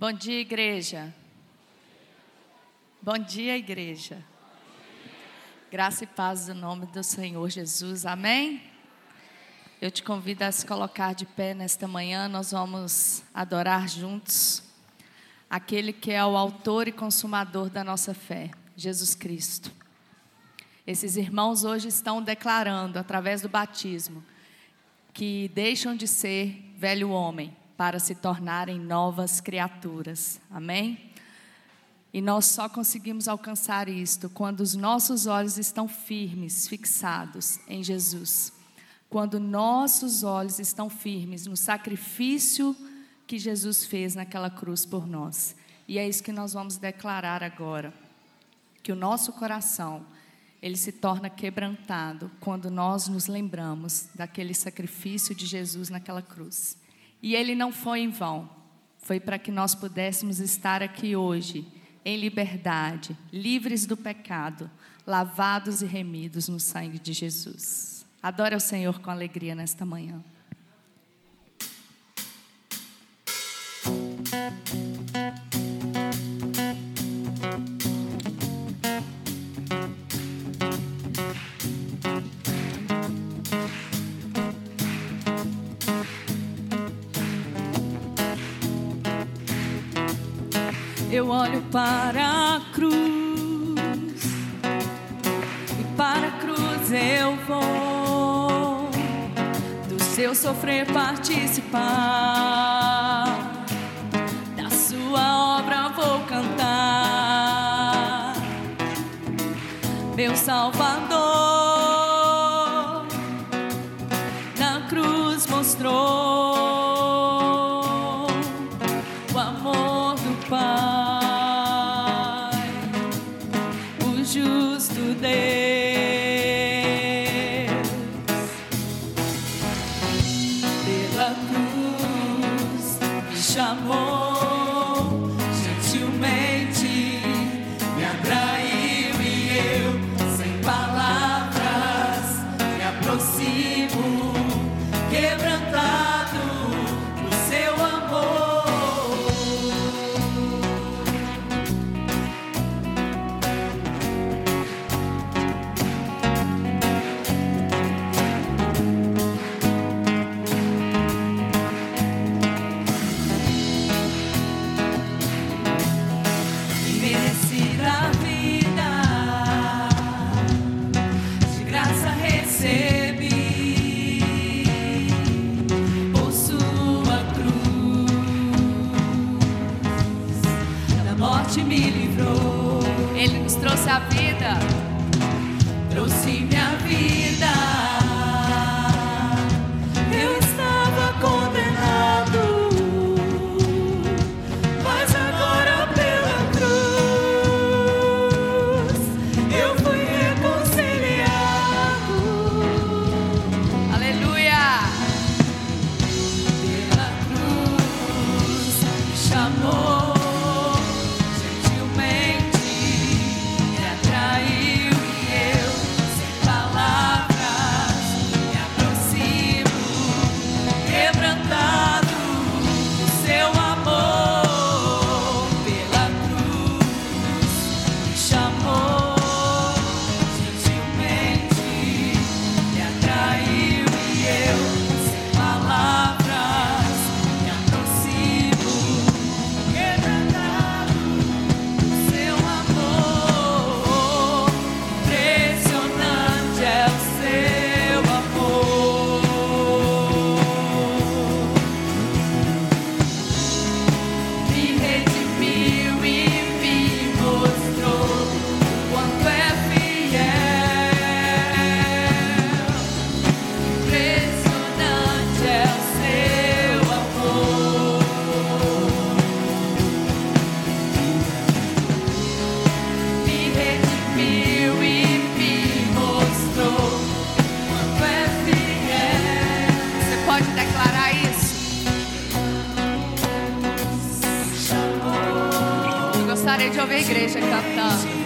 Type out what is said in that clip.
Bom dia, igreja. Bom dia, igreja. Graça e paz no nome do Senhor Jesus. Amém? Eu te convido a se colocar de pé nesta manhã. Nós vamos adorar juntos aquele que é o autor e consumador da nossa fé, Jesus Cristo. Esses irmãos hoje estão declarando, através do batismo, que deixam de ser velho homem para se tornarem novas criaturas. Amém? E nós só conseguimos alcançar isto quando os nossos olhos estão firmes, fixados em Jesus. Quando nossos olhos estão firmes no sacrifício que Jesus fez naquela cruz por nós. E é isso que nós vamos declarar agora. Que o nosso coração, ele se torna quebrantado quando nós nos lembramos daquele sacrifício de Jesus naquela cruz. E ele não foi em vão. Foi para que nós pudéssemos estar aqui hoje, em liberdade, livres do pecado, lavados e remidos no sangue de Jesus. Adore ao Senhor com alegria nesta manhã. Eu olho para a cruz e para a cruz eu vou. Do seu sofrer participar da sua obra vou cantar. Meu Salvador me morte me livrou. Ele nos trouxe a vida, trouxe minha vida. Gostaria de ouvir a igreja cantando.